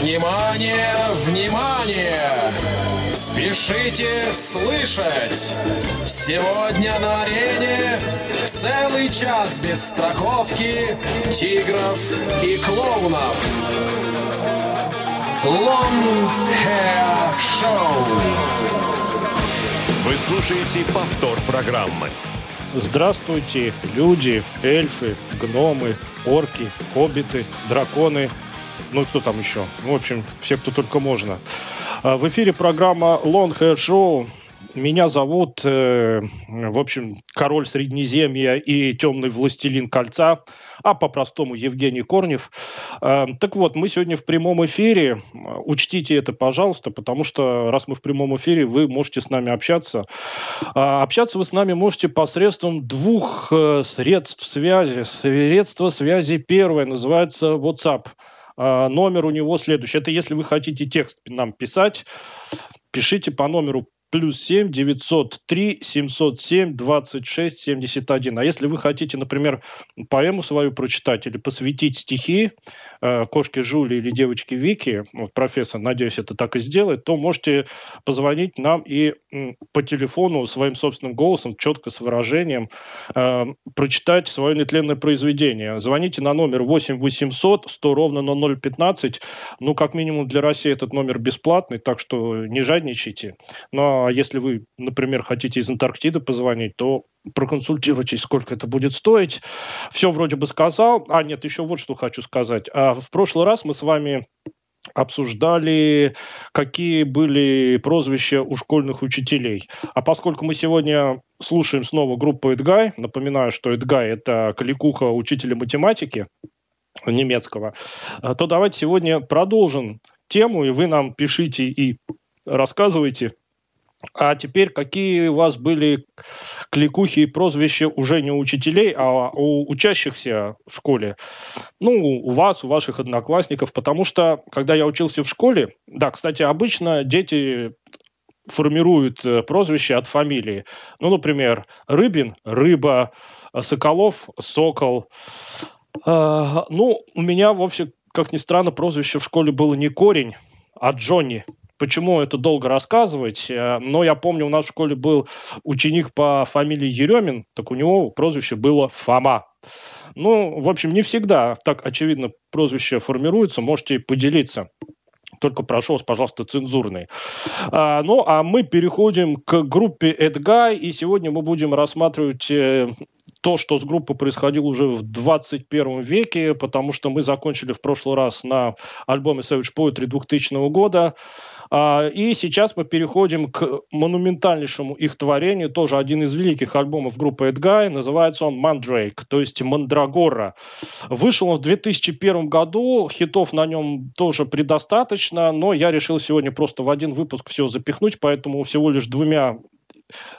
Внимание, внимание! Спешите слышать! Сегодня на арене целый час без страховки, тигров и клоунов. Long Hair Show. Вы слушаете повтор программы. Здравствуйте, люди, эльфы, гномы, орки, хоббиты, драконы, ну и кто там еще? В общем, все, кто только можно. А, в эфире программа Long Hair Show. Меня зовут, э, в общем, король Среднеземья и темный властелин кольца, а по-простому Евгений Корнев. Э, так вот, мы сегодня в прямом эфире. Учтите это, пожалуйста, потому что раз мы в прямом эфире, вы можете с нами общаться. Э, общаться вы с нами можете посредством двух э, средств связи. Средство связи первое называется WhatsApp. Э, номер у него следующий. Это если вы хотите текст нам писать, пишите по номеру плюс 7 903 707 26 71. А если вы хотите, например, поэму свою прочитать или посвятить стихи э, кошке Жули или девочке Вики, вот профессор, надеюсь, это так и сделает, то можете позвонить нам и по телефону своим собственным голосом, четко с выражением, э, прочитать свое нетленное произведение. Звоните на номер 8 800 100 ровно на 015. Ну, как минимум для России этот номер бесплатный, так что не жадничайте. Но а если вы, например, хотите из Антарктиды позвонить, то проконсультируйтесь, сколько это будет стоить. Все вроде бы сказал. А, нет, еще вот что хочу сказать. А в прошлый раз мы с вами обсуждали, какие были прозвища у школьных учителей. А поскольку мы сегодня слушаем снова группу Эдгай, напоминаю, что Эдгай – это кликуха учителя математики немецкого, то давайте сегодня продолжим тему, и вы нам пишите и рассказывайте, а теперь какие у вас были кликухи и прозвища уже не у учителей, а у учащихся в школе? Ну, у вас, у ваших одноклассников, потому что, когда я учился в школе, да, кстати, обычно дети формируют э, прозвище от фамилии. Ну, например, Рыбин – рыба, Соколов – сокол. А, ну, у меня вовсе, как ни странно, прозвище в школе было не корень, а Джонни – Почему это долго рассказывать? Э, но я помню, у нас в школе был ученик по фамилии Еремин, так у него прозвище было Фома. Ну, в общем, не всегда так очевидно прозвище формируется. Можете поделиться. Только прошу вас, пожалуйста, цензурный. А, ну, а мы переходим к группе Эдгай, и сегодня мы будем рассматривать э, то, что с группой происходило уже в 21 веке, потому что мы закончили в прошлый раз на альбоме Savage Poetry 2000 года. А, и сейчас мы переходим к монументальнейшему их творению, тоже один из великих альбомов группы Эдгай, называется он «Мандрейк», то есть «Мандрагора». Вышел он в 2001 году, хитов на нем тоже предостаточно, но я решил сегодня просто в один выпуск все запихнуть, поэтому всего лишь двумя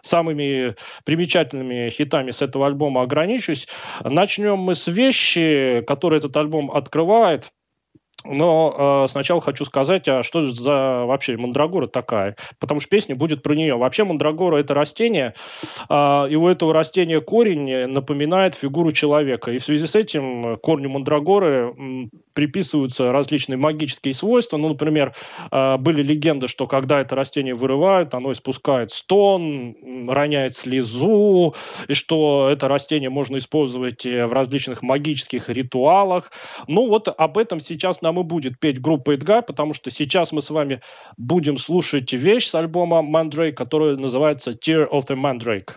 самыми примечательными хитами с этого альбома ограничусь. Начнем мы с вещи, которые этот альбом открывает. Но э, сначала хочу сказать, а что за вообще мандрагора такая? Потому что песня будет про нее. Вообще мандрагора – это растение, э, и у этого растения корень напоминает фигуру человека. И в связи с этим корню мандрагоры приписываются различные магические свойства. Ну, например, э, были легенды, что когда это растение вырывают, оно испускает стон, роняет слезу, и что это растение можно использовать э, в различных магических ритуалах. Ну, вот об этом сейчас на нам и будет петь группа Эдгар, потому что сейчас мы с вами будем слушать вещь с альбома Mandrake, которая называется Tear of the Mandrake.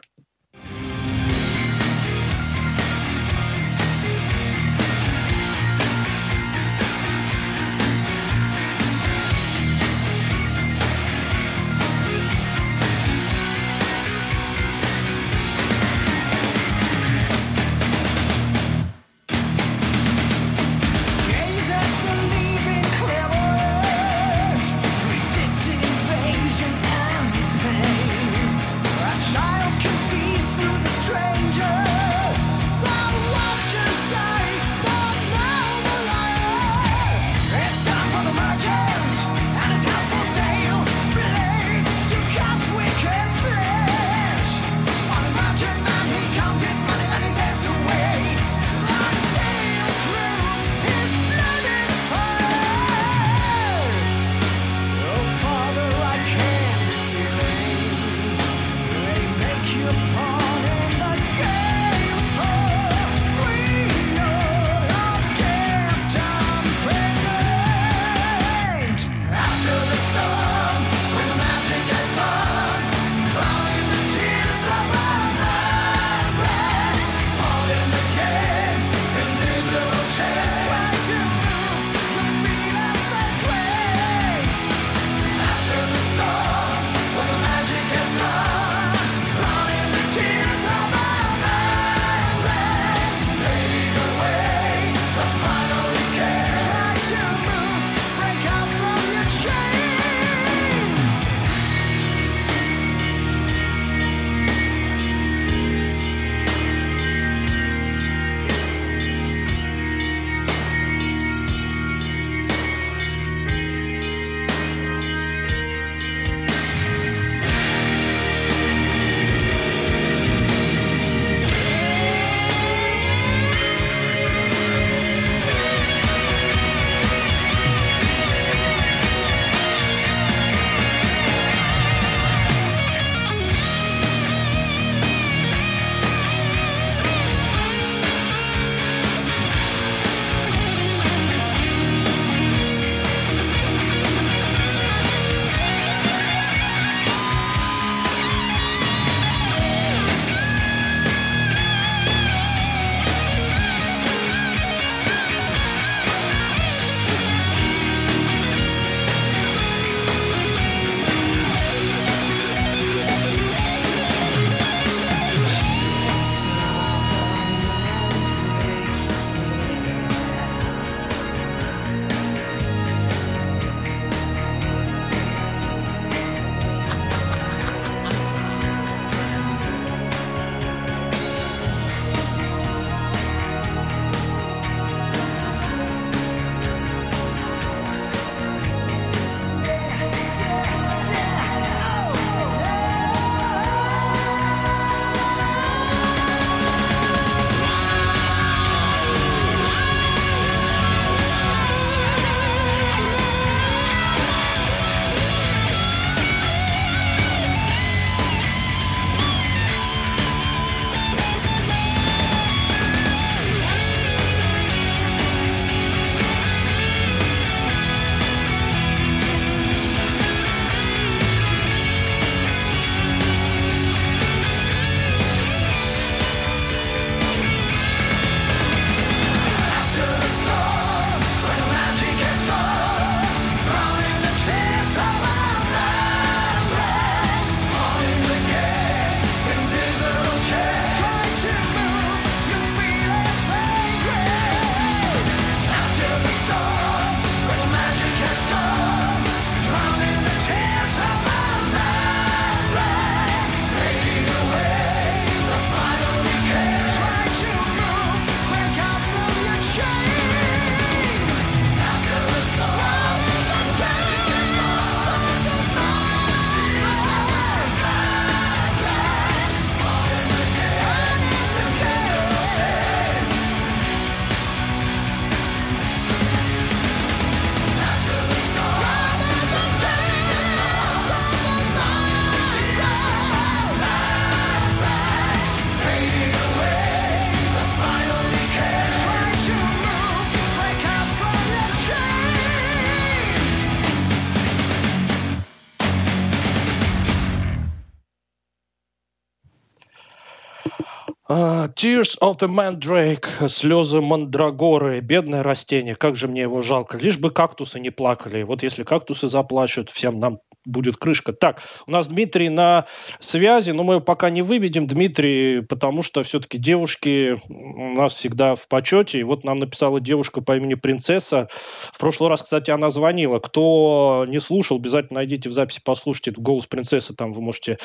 Tears of the Mandrake, слезы мандрагоры, бедное растение, как же мне его жалко. Лишь бы кактусы не плакали. Вот если кактусы заплачут, всем нам будет крышка. Так, у нас Дмитрий на связи, но мы пока не выведем, Дмитрий, потому что все-таки девушки у нас всегда в почете. И вот нам написала девушка по имени Принцесса. В прошлый раз, кстати, она звонила. Кто не слушал, обязательно найдите в записи, послушайте голос принцессы, там вы можете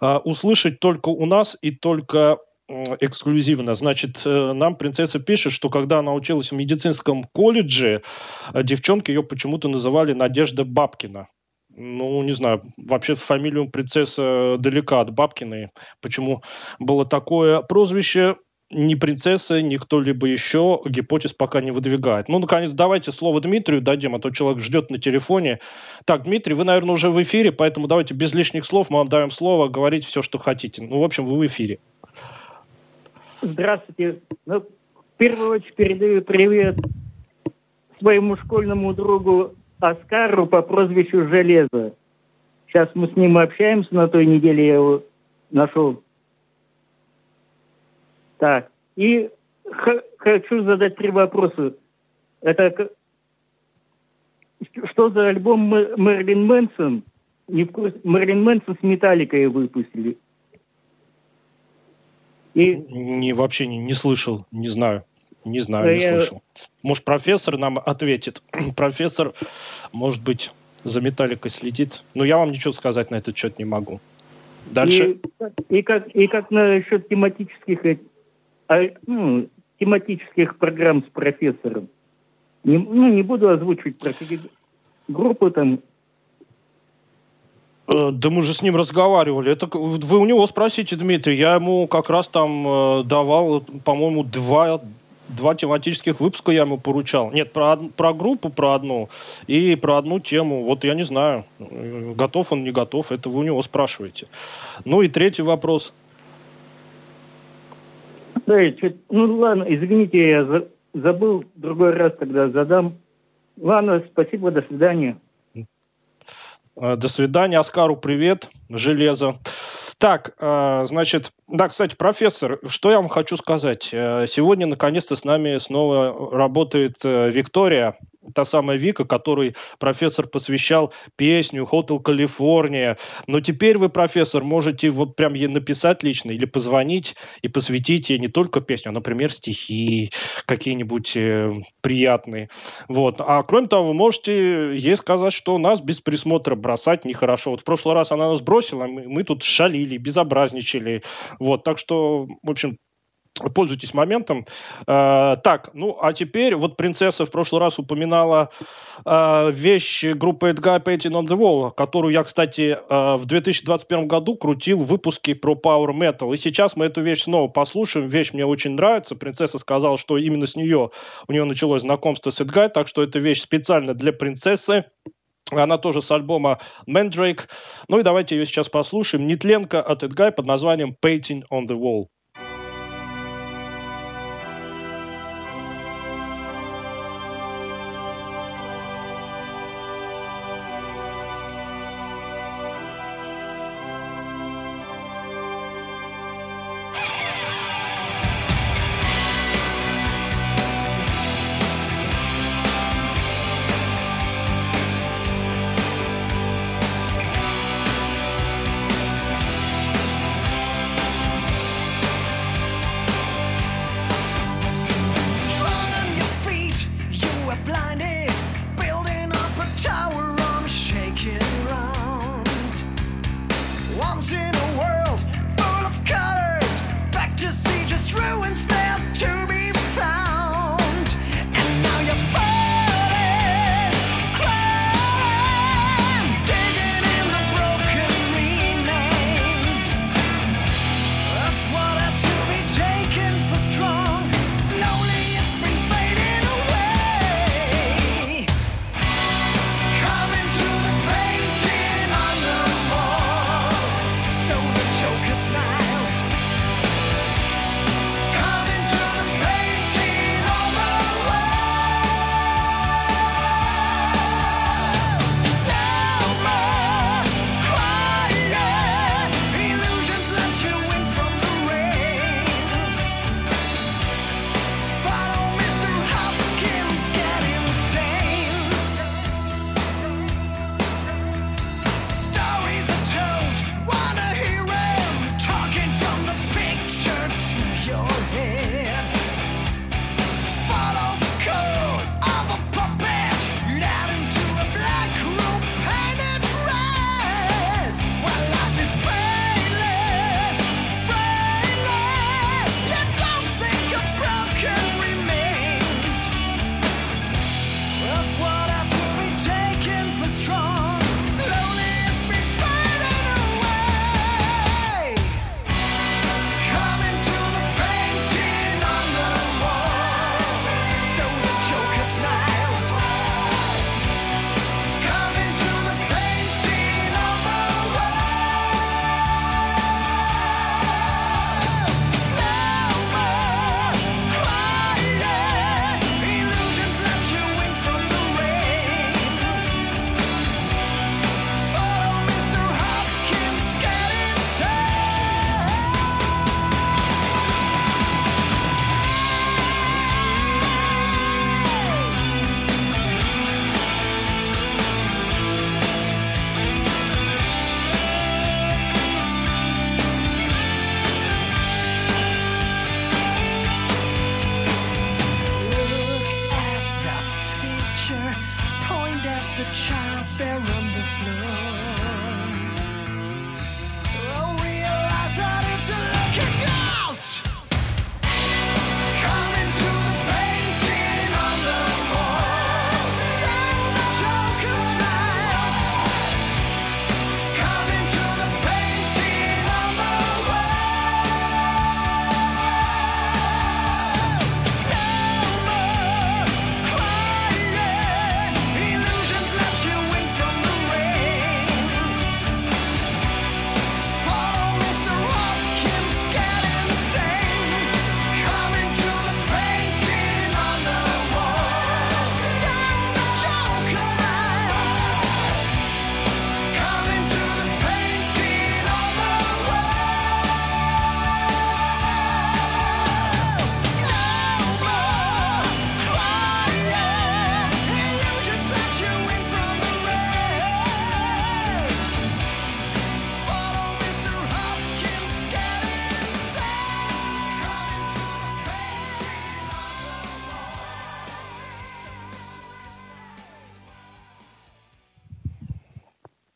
э, услышать только у нас и только эксклюзивно. Значит, э, нам принцесса пишет, что когда она училась в медицинском колледже, э, девчонки ее почему-то называли Надежда Бабкина. Ну, не знаю, вообще фамилию принцесса далека от Бабкиной. Почему было такое прозвище, ни принцесса, ни кто-либо еще гипотез пока не выдвигает. Ну, наконец, давайте слово Дмитрию дадим, а то человек ждет на телефоне. Так, Дмитрий, вы, наверное, уже в эфире, поэтому давайте без лишних слов мы вам даем слово, говорить все, что хотите. Ну, в общем, вы в эфире. Здравствуйте. Ну, в первую очередь передаю привет своему школьному другу Оскару по прозвищу Железо. Сейчас мы с ним общаемся, на той неделе я его нашел. Так, и хочу задать три вопроса. Это что за альбом Мэрилин Мэнсон? Не в курсе. Мэрилин Мэнсон с Металликой выпустили. И... Не, вообще не, не слышал, не знаю. Не знаю, не я... слышал. Может, профессор нам ответит. профессор, может быть, за металликой следит. Но я вам ничего сказать на этот счет не могу. Дальше. И, и, как, и как насчет тематических, а, ну, тематических программ с профессором? Не, ну, не буду озвучивать про группы там да мы же с ним разговаривали. Это вы у него спросите, Дмитрий. Я ему как раз там э, давал, по-моему, два, два тематических выпуска я ему поручал. Нет, про, про группу, про одну и про одну тему. Вот я не знаю, готов он, не готов. Это вы у него спрашиваете. Ну и третий вопрос. Да, ну ладно, извините, я забыл, другой раз тогда задам. Ладно, спасибо, до свидания. Э, до свидания. Оскару привет. Железо. Так, э, значит, да, кстати, профессор, что я вам хочу сказать. Э, сегодня, наконец-то, с нами снова работает Виктория та самая Вика, которой профессор посвящал песню «Hotel California». Но теперь вы, профессор, можете вот прям ей написать лично или позвонить и посвятить ей не только песню, а, например, стихи какие-нибудь э, приятные. Вот. А кроме того, вы можете ей сказать, что нас без присмотра бросать нехорошо. Вот в прошлый раз она нас бросила, мы, мы тут шалили, безобразничали. Вот. Так что, в общем, Пользуйтесь моментом. Э, так, ну а теперь вот принцесса в прошлый раз упоминала э, вещь группы Edguy Painting on the Wall, которую я, кстати, э, в 2021 году крутил в выпуске про Power Metal. И сейчас мы эту вещь снова послушаем. Вещь мне очень нравится. Принцесса сказала, что именно с нее у нее началось знакомство с Edguy, так что эта вещь специально для принцессы. Она тоже с альбома Mandrake. Ну и давайте ее сейчас послушаем. Нетленко от Edguy под названием Painting on the Wall.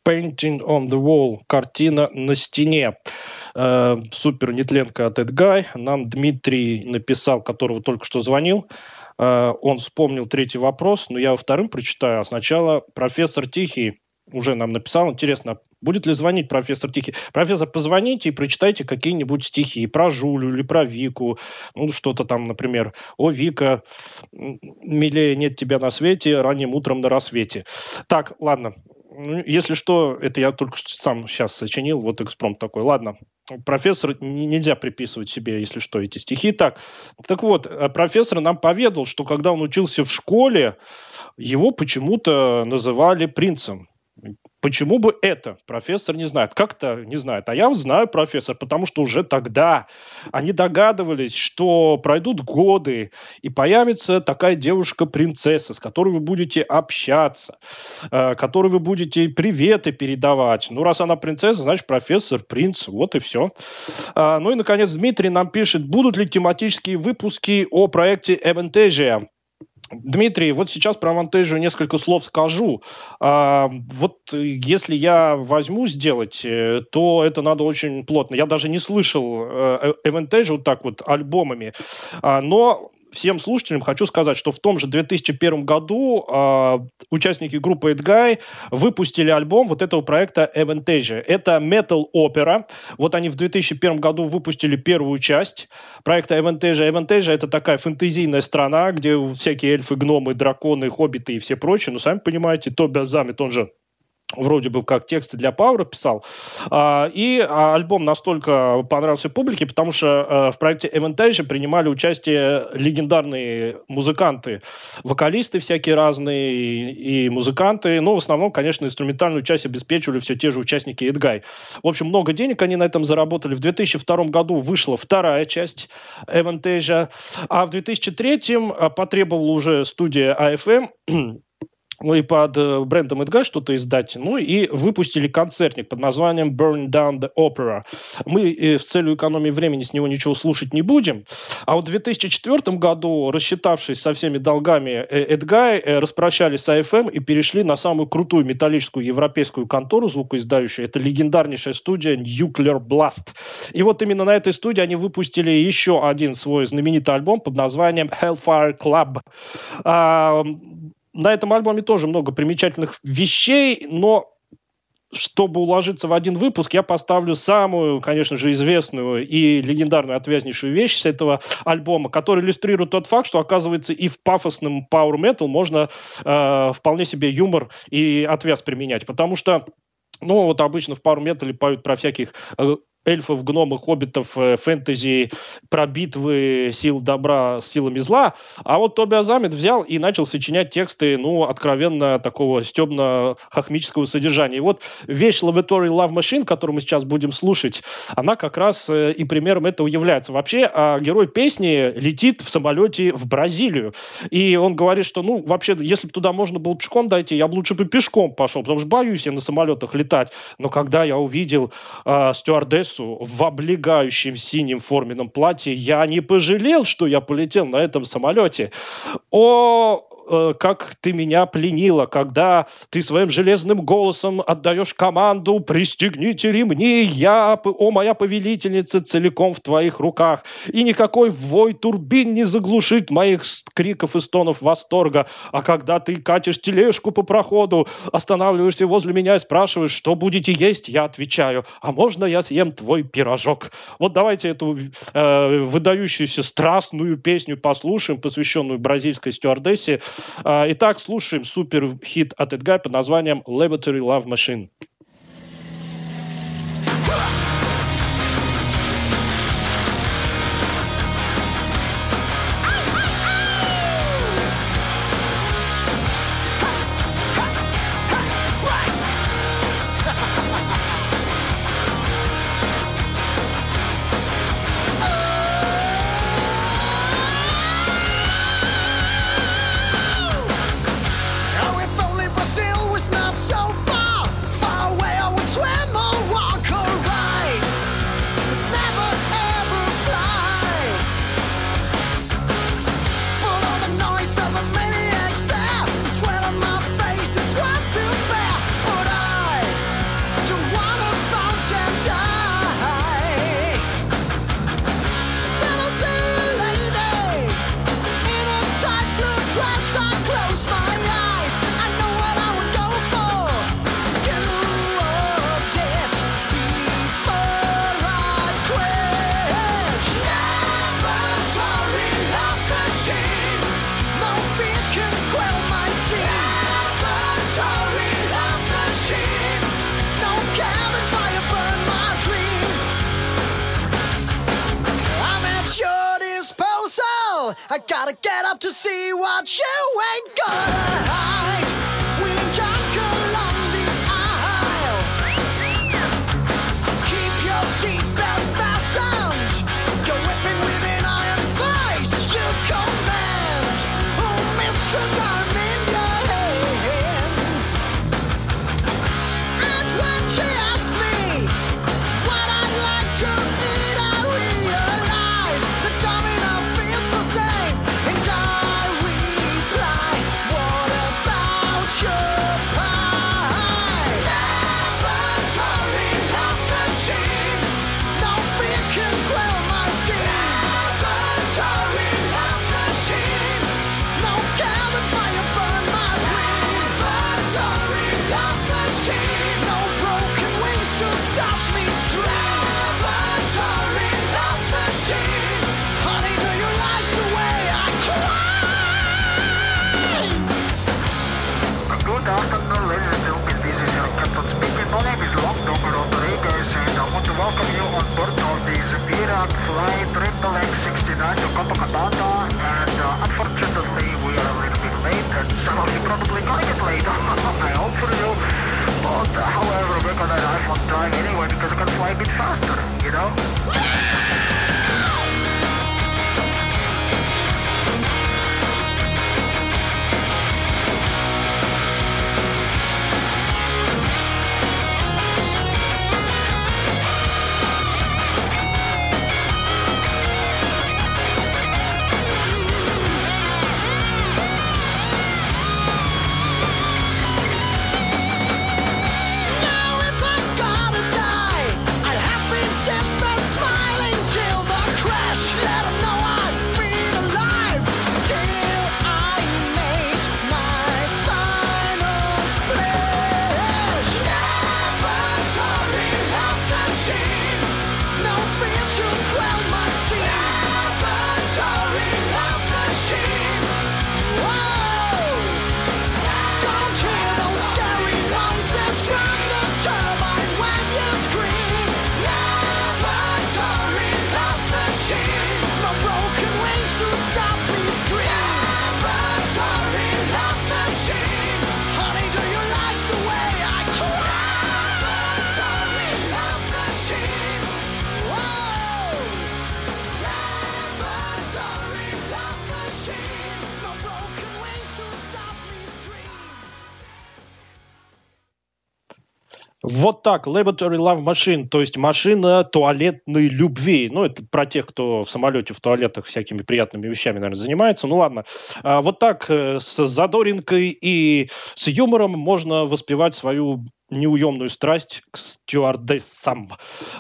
Painting on the Wall, картина на стене. Э, супер нетленка от Эдгай. Нам Дмитрий написал, которого только что звонил. Э, он вспомнил третий вопрос, но я его вторым прочитаю. А сначала профессор Тихий уже нам написал. Интересно, будет ли звонить профессор Тихий? Профессор, позвоните и прочитайте какие-нибудь стихи про Жулю или про Вику. Ну, что-то там, например, «О, Вика, милее нет тебя на свете, ранним утром на рассвете». Так, ладно. Ну, Если что, это я только что сам сейчас сочинил, вот экспромт такой. Ладно, профессор нельзя приписывать себе, если что, эти стихи. Так, так вот, э, профессор нам поведал, что когда он учился в школе, его почему-то называли принцем. Почему бы это? Профессор не знает. Как-то не знает. А я знаю, профессор, потому что уже тогда они догадывались, что пройдут годы, и появится такая девушка-принцесса, с которой вы будете общаться, э, которой вы будете приветы передавать. Ну, раз она принцесса, значит, профессор, принц. Вот и все. А, ну и, наконец, Дмитрий нам пишет, будут ли тематические выпуски о проекте Эвентежия? Дмитрий, вот сейчас про Авантежию несколько слов скажу. А, вот э, если я возьму сделать, э, то это надо очень плотно. Я даже не слышал э, Авантежию вот так вот альбомами, А, но всем слушателям хочу сказать, что в том же 2001 году а, участники группы Эдгай выпустили альбом вот этого проекта Avantasia. Это метал-опера. Вот они в 2001 году выпустили первую часть проекта Avantasia. Avantasia — это такая фэнтезийная страна, где всякие эльфы, гномы, драконы, хоббиты и все прочее. Ну, сами понимаете, Тоби Замет, он же вроде бы как тексты для Пауэра писал. А, И а, альбом настолько понравился публике, потому что э, в проекте Avantage принимали участие легендарные музыканты, вокалисты всякие разные и музыканты. Но в основном, конечно, инструментальную часть обеспечивали все те же участники Эдгай. В общем, много денег они на этом заработали. В 2002 году вышла вторая часть Avantage, а в 2003 потребовала уже студия AFM ну и под э, брендом Эдгар что-то издать. Ну и выпустили концертник под названием Burn Down the Opera. Мы э, с целью экономии времени с него ничего слушать не будем. А вот в 2004 году, рассчитавшись со всеми долгами Эдгай, э, распрощались с AFM и перешли на самую крутую металлическую европейскую контору звукоиздающую. Это легендарнейшая студия Nuclear Blast. И вот именно на этой студии они выпустили еще один свой знаменитый альбом под названием Hellfire Club. На этом альбоме тоже много примечательных вещей, но чтобы уложиться в один выпуск, я поставлю самую, конечно же, известную и легендарную отвязнейшую вещь с этого альбома, которая иллюстрирует тот факт, что, оказывается, и в пафосном power metal можно э, вполне себе юмор и отвяз применять. Потому что ну, вот обычно в пару метале поют про всяких э, эльфов, гномов, хоббитов, э, фэнтези, про битвы сил добра с силами зла. А вот Тоби Азамит взял и начал сочинять тексты, ну, откровенно такого стебно-хохмического содержания. И вот вещь Lavatory Love Machine, которую мы сейчас будем слушать, она как раз э, и примером этого является. Вообще, а герой песни летит в самолете в Бразилию. И он говорит, что, ну, вообще, если бы туда можно было пешком дойти, я бы лучше бы пешком пошел, потому что боюсь я на самолетах летать. Но когда я увидел э, стюардессу в облегающем синем форменном платье, я не пожалел, что я полетел на этом самолете. О Э, как ты меня пленила, когда ты своим железным голосом отдаешь команду «Пристегните ремни, я, о моя повелительница, целиком в твоих руках». И никакой вой турбин не заглушит моих криков и стонов восторга. А когда ты катишь тележку по проходу, останавливаешься возле меня и спрашиваешь, что будете есть, я отвечаю, а можно я съем твой пирожок? Вот давайте эту э, выдающуюся страстную песню послушаем, посвященную бразильской стюардессе, Итак, слушаем супер хит от Эдгай под названием «Laboratory Love Machine». I gotta get up to see what you ain't gonna hide. however, we're gonna have time anyway because I can fly a bit faster, you know? Так, Laboratory Love Machine, то есть машина туалетной любви. Ну, это про тех, кто в самолете, в туалетах всякими приятными вещами, наверное, занимается. Ну, ладно. А, вот так, э, с задоринкой и с юмором можно воспевать свою неуемную страсть к стюардессам.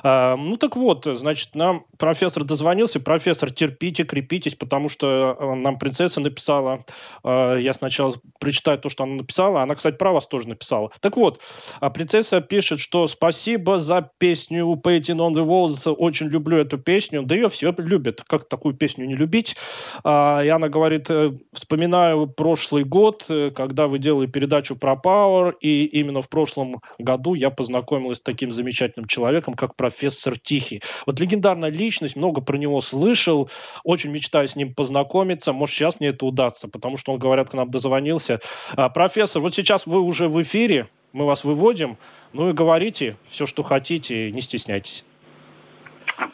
А, ну так вот, значит, нам профессор дозвонился. Профессор, терпите, крепитесь, потому что э, нам принцесса написала. А, я сначала прочитаю то, что она написала. Она, кстати, про вас тоже написала. Так вот, а принцесса пишет, что спасибо за песню Painting on the Walls. Очень люблю эту песню. Да ее все любят. Как такую песню не любить? А, и она говорит, э, вспоминаю прошлый год, э, когда вы делали передачу про Power, и именно в прошлом году я познакомилась с таким замечательным человеком, как профессор Тихий. Вот легендарная личность, много про него слышал, очень мечтаю с ним познакомиться. Может, сейчас мне это удастся, потому что он, говорят, к нам дозвонился. А, профессор, вот сейчас вы уже в эфире, мы вас выводим, ну и говорите все, что хотите, не стесняйтесь.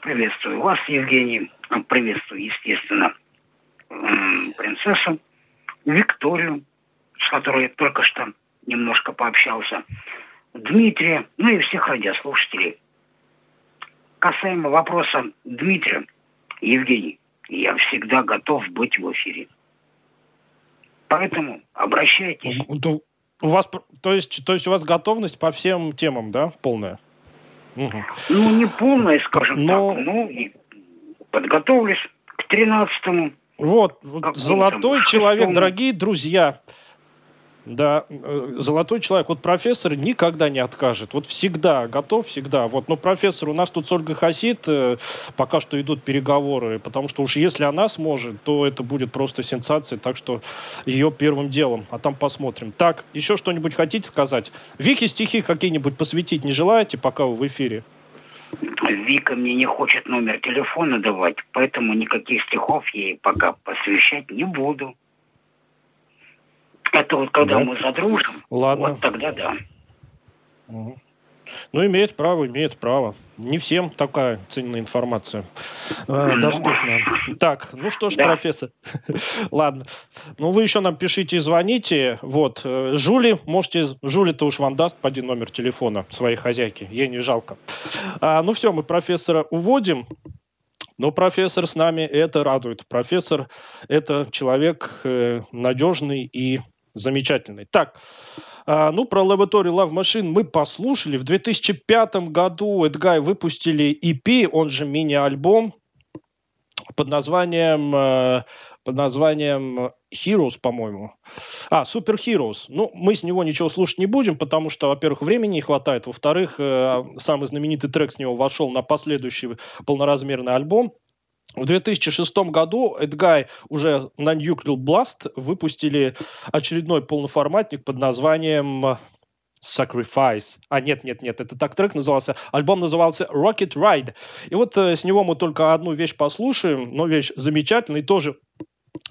Приветствую вас, Евгений. Приветствую, естественно, принцессу Викторию, с которой я только что немножко пообщался, Дмитрия, ну и всех радиослушателей. Касаемо вопроса Дмитрия, Евгений, я всегда готов быть в эфире. Поэтому обращайтесь. У вас, то есть, то есть у вас готовность по всем темам, да, полная? Мгм. Ну, не полная, скажем Но- так, ну, подготовлюсь к 13 Вот, вот золотой человек, дорогие друзья. Да, э, золотой человек. Вот профессор никогда не откажет. Вот всегда готов, всегда. Вот, но профессор, у нас тут с Ольгой Хасид э, пока что идут переговоры, потому что уж если она сможет, то это будет просто сенсация, так что ее первым делом, а там посмотрим. Так, еще что-нибудь хотите сказать? Вики стихи какие-нибудь посвятить не желаете, пока вы в эфире? Вика мне не хочет номер телефона давать, поэтому никаких стихов ей пока посвящать не буду. Это вот когда Да. мы задружим, Ладно. вот тогда да. Ну, имеет право, имеет право. Не всем такая ценная информация э, Ну. доступна. Так, ну что ж, Да. профессор. Ладно. Ну, вы еще нам пишите и звоните. Вот. э, Жули, можете... Жули-то уж вам даст один номер телефона своей хозяйки. Ей не жалко. А, ну, все, мы профессора уводим. Но профессор с нами, это радует. Профессор – это человек э, надежный и замечательный. Так, а, ну, про Laboratory Love Machine мы послушали. В 2005 году Эдгай выпустили EP, он же мини-альбом под названием, э, под названием Heroes, по-моему. А, Super Heroes. Ну, мы с него ничего слушать не будем, потому что, во-первых, времени не хватает. Во-вторых, э, самый знаменитый трек с него вошел на последующий полноразмерный альбом. В 2006 году Эдгай уже на Nuclear Blast выпустили очередной полноформатник под названием Sacrifice. А, нет, нет, нет, это так трек назывался. Альбом назывался Rocket Ride. И вот э, с него мы только одну вещь послушаем, но вещь замечательная и тоже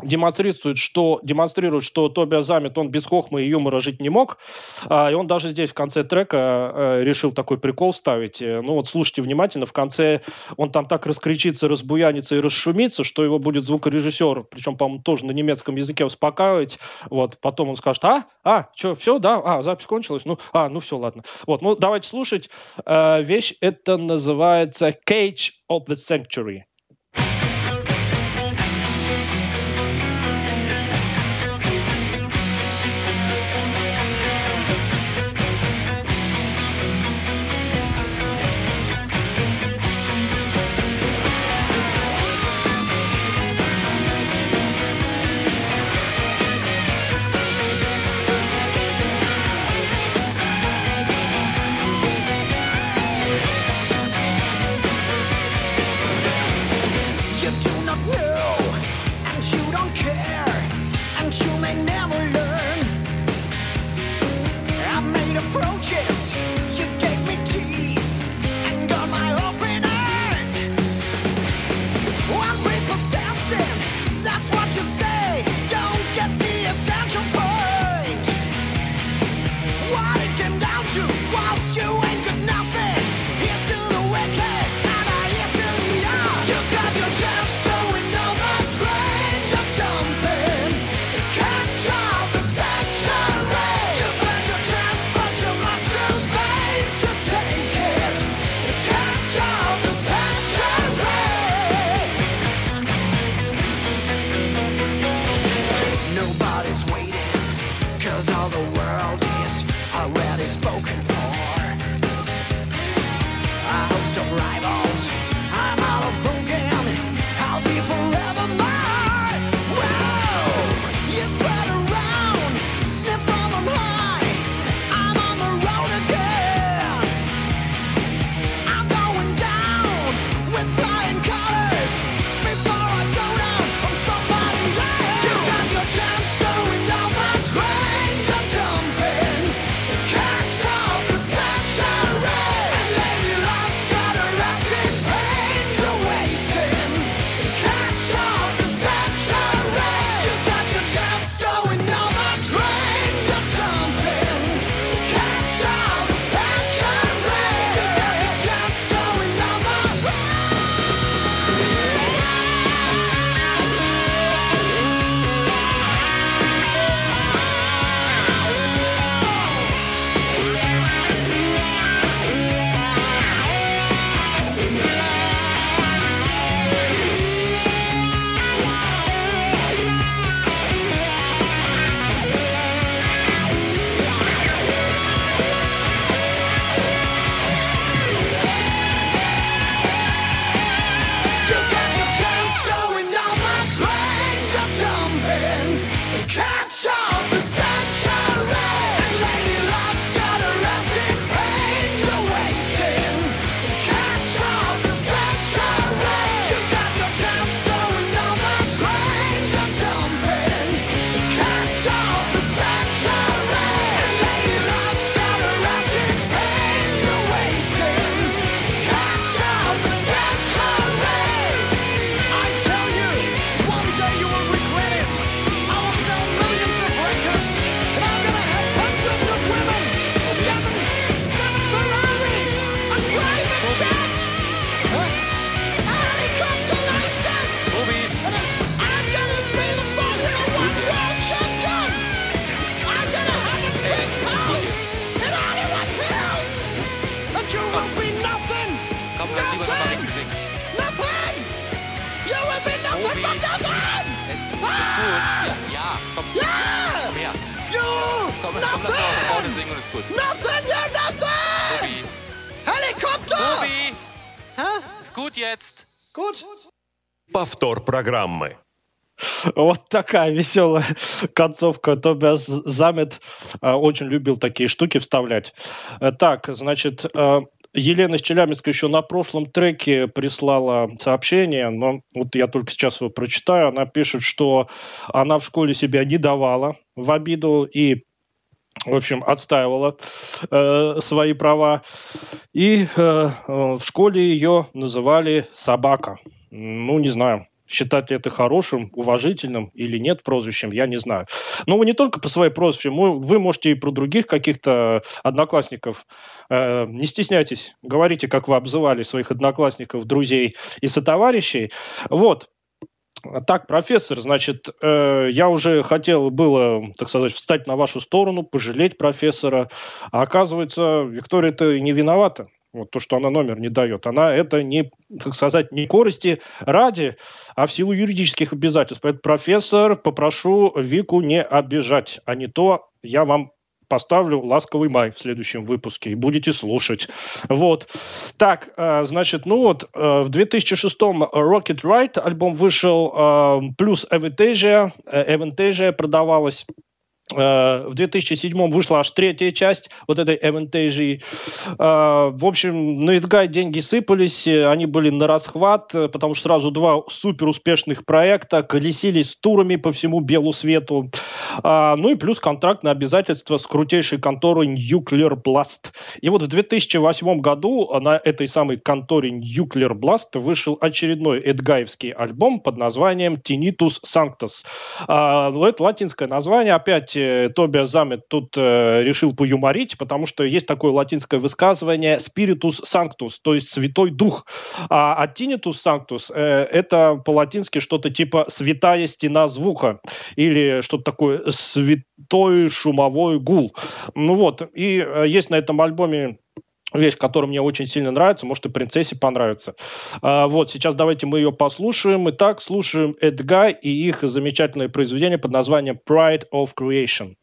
демонстрирует, что, демонстрирует, что Тоби Замет, он без хохмы и юмора жить не мог. А, и он даже здесь в конце трека э, решил такой прикол ставить. Э, Ну вот слушайте внимательно, в конце он там так раскричится, разбуянится и расшумится, что его будет звукорежиссер, причем, по-моему, тоже на немецком языке успокаивать. Вот, потом он скажет, а, а, что, все, да, а, запись кончилась, ну, а, ну все, ладно. Вот, ну давайте слушать. Э, вещь это называется Cage of the Sanctuary. care, and you may never learn. Повтор программы. Вот такая веселая концовка. Тобиас Замет э, очень любил такие штуки вставлять. Э, Так, значит, э, Елена из Челябинска еще на прошлом треке прислала сообщение, но вот я только сейчас его прочитаю. Она пишет, что она в школе себя не давала в обиду и в общем, отстаивала э, свои права. И э, в школе ее называли собака. Ну, не знаю, считать ли это хорошим, уважительным или нет прозвищем, я не знаю. Но вы не только по своей прозвищу, мы- вы можете и про других каких-то одноклассников. Э, не стесняйтесь, говорите, как вы обзывали своих одноклассников, друзей и сотоварищей. Вот, так, профессор, значит, э, я уже хотел было, так сказать, встать на вашу сторону, пожалеть профессора, а оказывается, Виктория-то не виновата. Вот то, что она номер не дает. Она это не, так сказать, не корости ради, а в силу юридических обязательств. Поэтому, профессор, попрошу Вику не обижать, а не то я вам поставлю «Ласковый май» в следующем выпуске и будете слушать. Вот. Так, э, значит, ну вот, э, в 2006-м Rocket Ride альбом вышел, э, плюс Avantasia, э, Avantasia продавалась. Э, В 2007 вышла аж третья часть вот этой Avantasia. Э, В общем, на Эдгай деньги сыпались, э, они были на расхват, потому что сразу два супер успешных проекта колесились с турами по всему белу свету. Ну и плюс контрактное обязательство с крутейшей конторой Nuclear Blast. И вот в 2008 году на этой самой конторе Nuclear Blast вышел очередной эдгаевский альбом под названием Tinnitus Sanctus. Ну, это латинское название. Опять э, Тобиас Замет тут э, решил поюморить, потому что есть такое латинское высказывание Spiritus Sanctus, то есть Святой Дух. А, а Tinnitus Sanctus э, это по-латински что-то типа «святая стена звука» или что-то такое «святой шумовой гул». Ну вот, и э, есть на этом альбоме вещь, которая мне очень сильно нравится, может и принцессе понравится. А, вот, сейчас давайте мы ее послушаем. Итак, слушаем Эдгай и их замечательное произведение под названием Pride of Creation.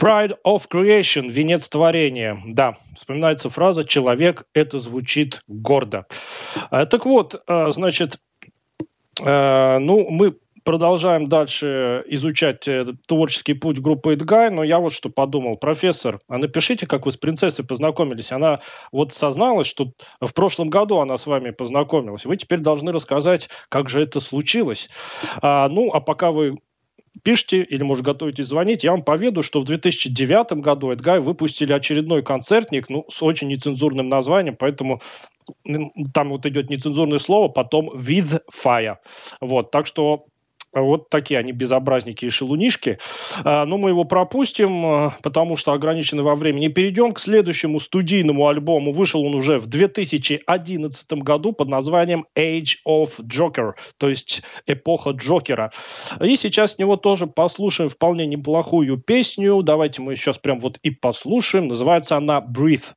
Pride of Creation, венец творения. Да, вспоминается фраза «человек» — это звучит гордо. А, Так вот, а, значит, э, ну, мы продолжаем дальше изучать э, творческий путь группы Эдгай, но я вот что подумал. Профессор, а напишите, как вы с принцессой познакомились. Она вот созналась, что в прошлом году она с вами познакомилась. Вы теперь должны рассказать, как же это случилось. А, ну, а пока вы пишите или, может, готовитесь звонить, я вам поведу, что в 2009 году Эдгай выпустили очередной концертник, ну, с очень нецензурным названием, поэтому там вот идет нецензурное слово, потом with fire. Вот, так что вот такие они безобразники и шелунишки. А, Но мы его пропустим, а, потому что ограничены во времени. Перейдем к следующему студийному альбому. Вышел он уже в 2011 году под названием Age of Joker, то есть эпоха Джокера. И сейчас с него тоже послушаем вполне неплохую песню. Давайте мы сейчас прям вот и послушаем. Называется она Breathe.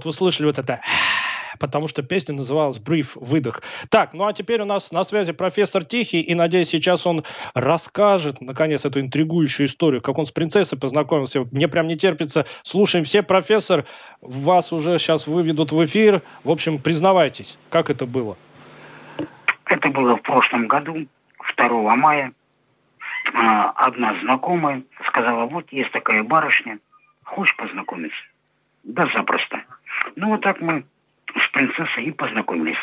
Вот вы слышали вот это потому что песня называлась «Brief. Выдох». Так, ну а теперь у нас на связи профессор Тихий, и, надеюсь, сейчас он расскажет, наконец, эту интригующую историю, как он с принцессой познакомился. Мне прям не терпится. Слушаем все, профессор, вас уже сейчас выведут в эфир. В общем, признавайтесь, как это было? Это было в прошлом году, 2 мая. А, Одна знакомая сказала, вот есть такая барышня, хочешь познакомиться? Да, запросто. Ну, вот так мы с принцессой и познакомились.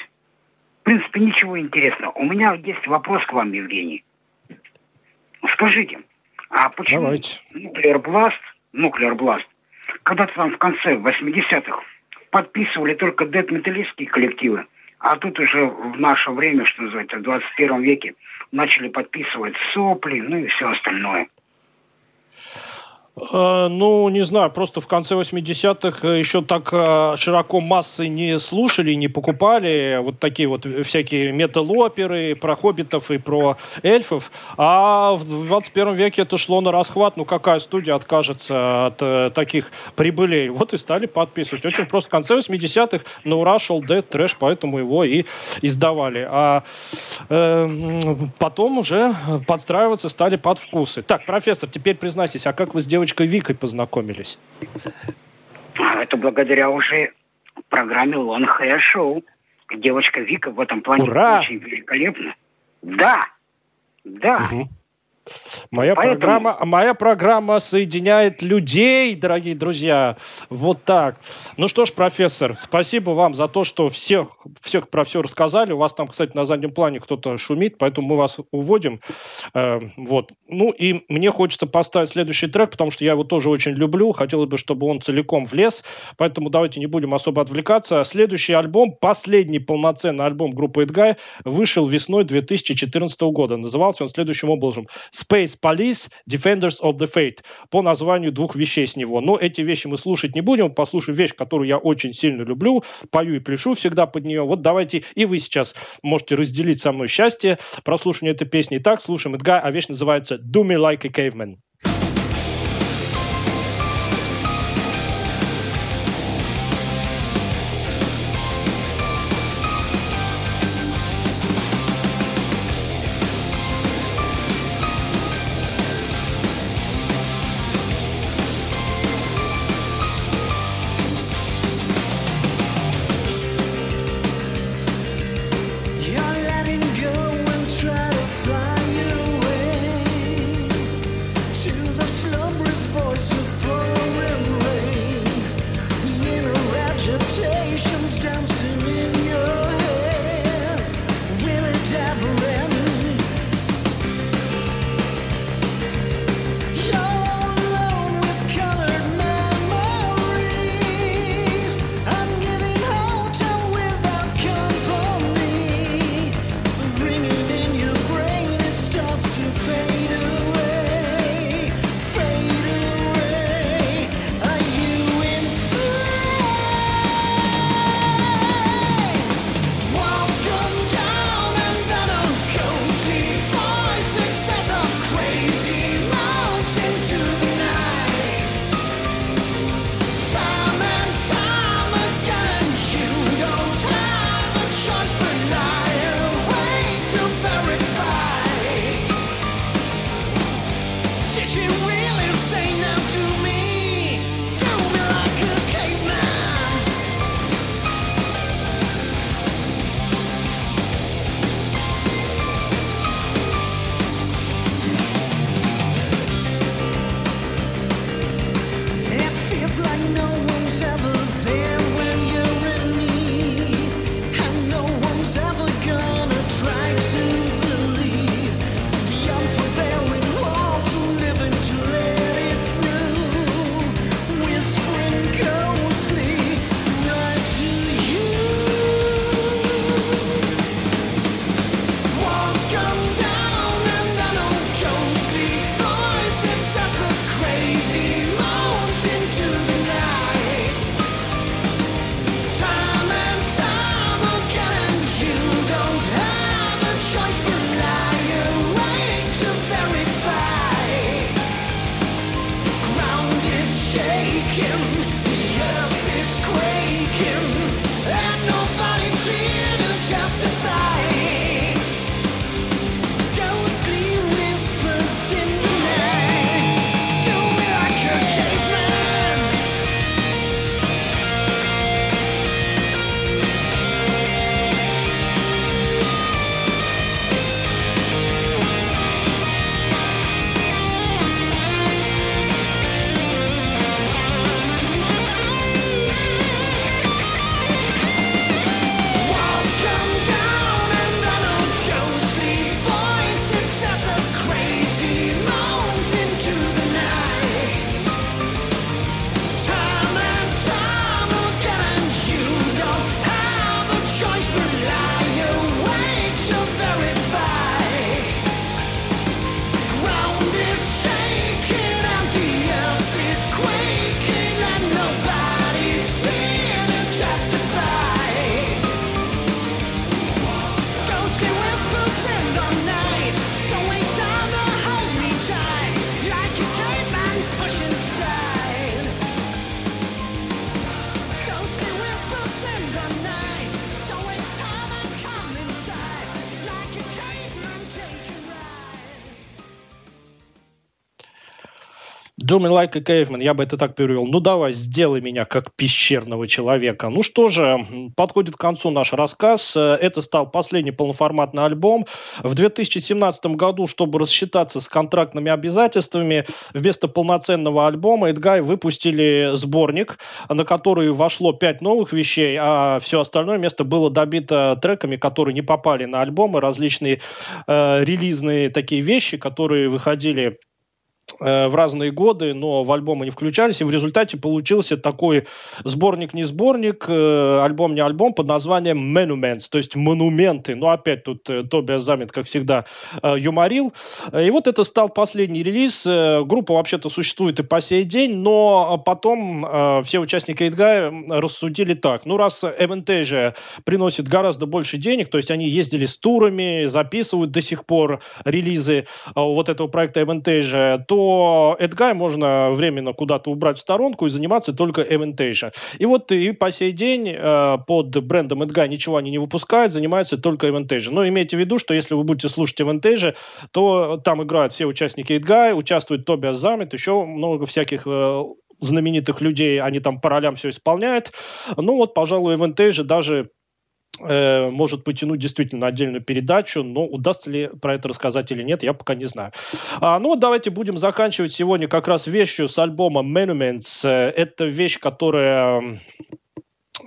В принципе, ничего интересного. У меня есть вопрос к вам, Евгений. Скажите, а почему Давайте. Nuclear Blast, Nuclear Blast, когда-то там в конце 80-х подписывали только дед-металлистские коллективы, а тут уже в наше время, что называется, в 21 веке, начали подписывать сопли, ну и все остальное. Э, ну, не знаю, просто в конце 80-х еще так э, широко массы не слушали, не покупали вот такие вот всякие метал-оперы про хоббитов и про эльфов. А в 21 веке это шло на расхват. Ну, какая студия откажется от э, таких прибылей? Вот и стали подписывать. Очень просто в конце 80-х на ура шел Dead Trash, поэтому его и издавали. А э, потом уже подстраиваться стали под вкусы. Так, профессор, теперь признайтесь, а как вы с девочкой Викой познакомились? А Это благодаря уже программе Long Hair Show. Девочка Вика в этом плане Ура! очень великолепна. Да, да. Мгм. Моя Поэтому- программа, моя программа соединяет людей, дорогие друзья. Вот так. Ну что ж, профессор, спасибо вам за то, что всех, всех про все рассказали. У вас там, кстати, на заднем плане кто-то шумит, поэтому мы вас уводим. Э, вот. Ну и мне хочется поставить следующий трек, потому что я его тоже очень люблю. Хотелось бы, чтобы он целиком влез. Поэтому давайте не будем особо отвлекаться. Следующий альбом, последний полноценный альбом группы Эдгай, вышел весной 2014 года. Назывался он следующим образом Space Police Defenders of the Fate по названию двух вещей с него. Но эти вещи мы слушать не будем. Послушаем вещь, которую я очень сильно люблю. Пою и пляшу всегда под нее. Вот давайте и вы сейчас можете разделить со мной счастье прослушивания этой песни. Итак, слушаем Эдгай, а вещь называется Do Me Like a Caveman. Do me like a caveman, я бы это так перевел. Ну давай, сделай меня как пещерного человека. Ну что же, подходит к концу наш рассказ. Э, Это стал последний полноформатный альбом. В 2017 году, чтобы рассчитаться с контрактными обязательствами, вместо полноценного альбома Эдгай выпустили сборник, на который вошло пять новых вещей, а все остальное место было добито треками, которые не попали на альбомы, различные э, релизные такие вещи, которые выходили в разные годы, но в альбомы не включались, и в результате получился такой сборник не сборник, э, альбом не альбом под названием Monuments, то есть монументы. Но опять тут э, Тобиас Замет, как всегда, э, юморил. Э, И вот это стал последний релиз. Э, Группа вообще-то существует и по сей день, но потом э, все участники Эдгая рассудили так. Ну, раз Эвентейжа приносит гораздо больше денег, то есть они ездили с турами, записывают до сих пор релизы э, вот этого проекта Эвентейжа, то Эдгай можно временно куда-то убрать в сторонку и заниматься только Эвентейжа. И вот и по сей день э, под брендом Эдгай ничего они не выпускают, занимаются только Эвентейжа. Но имейте в виду, что если вы будете слушать Эвентейжа, то там играют все участники Эдгай, участвует Тобиас Замет, еще много всяких э, знаменитых людей, они там по ролям все исполняют. Ну вот, пожалуй, Эвентейжа даже может потянуть действительно отдельную передачу, но удастся ли про это рассказать или нет, я пока не знаю. А, ну давайте будем заканчивать сегодня как раз вещью с альбома Monuments. Э, Это вещь, которая э,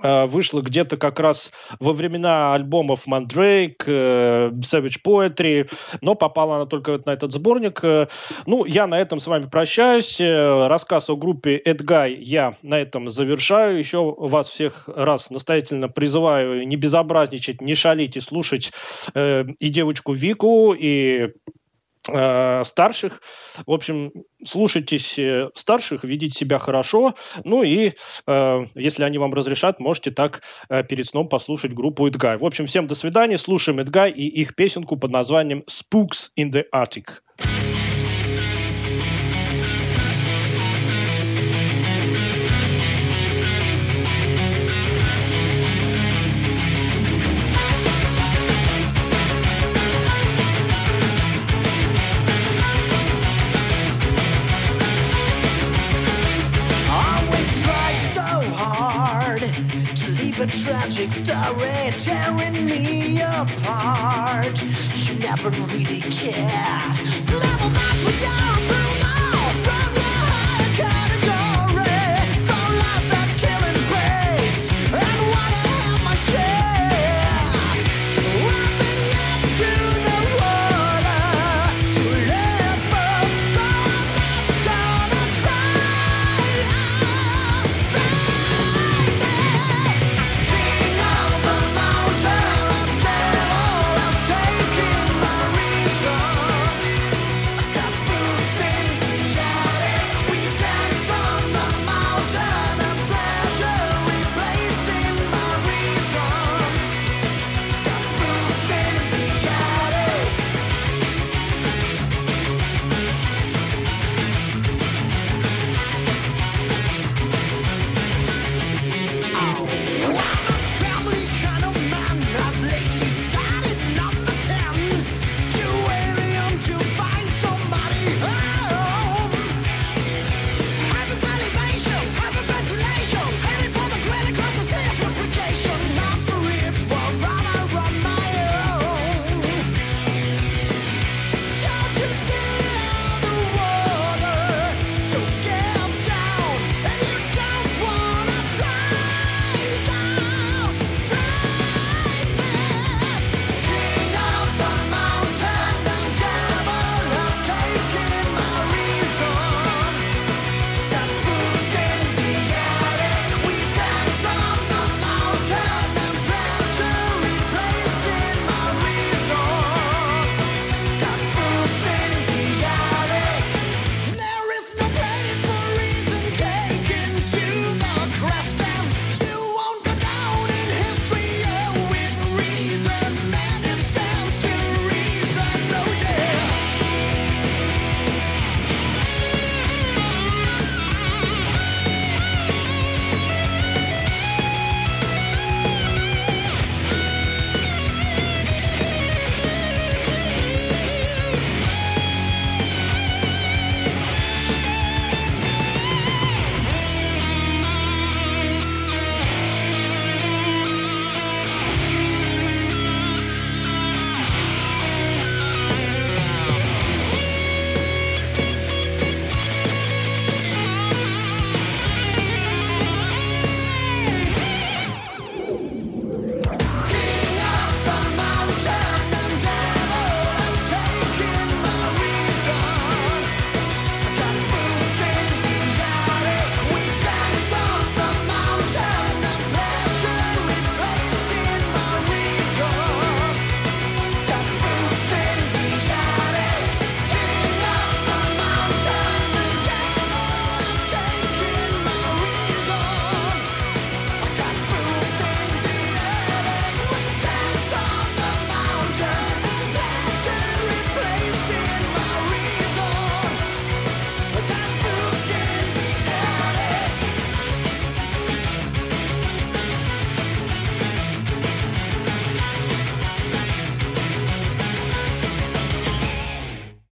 вышла где-то как раз во времена альбомов Mandrake, э, Savage Poetry, но попала она только вот на этот сборник. Э, Ну, я на этом с вами прощаюсь. Э, Рассказ о группе Эдгай я на этом завершаю. Еще вас всех раз настоятельно призываю не безобразничать, не шалить и слушать э, и девочку Вику, и э, старших. В общем, слушайтесь э, старших, ведите себя хорошо. Ну и, э, если они вам разрешат, можете так э, перед сном послушать группу Эдгай. В общем, всем до свидания. Слушаем Эдгай и их песенку под названием «Spooks in the Attic». A tragic story tearing me apart. You never really care. Never mind with your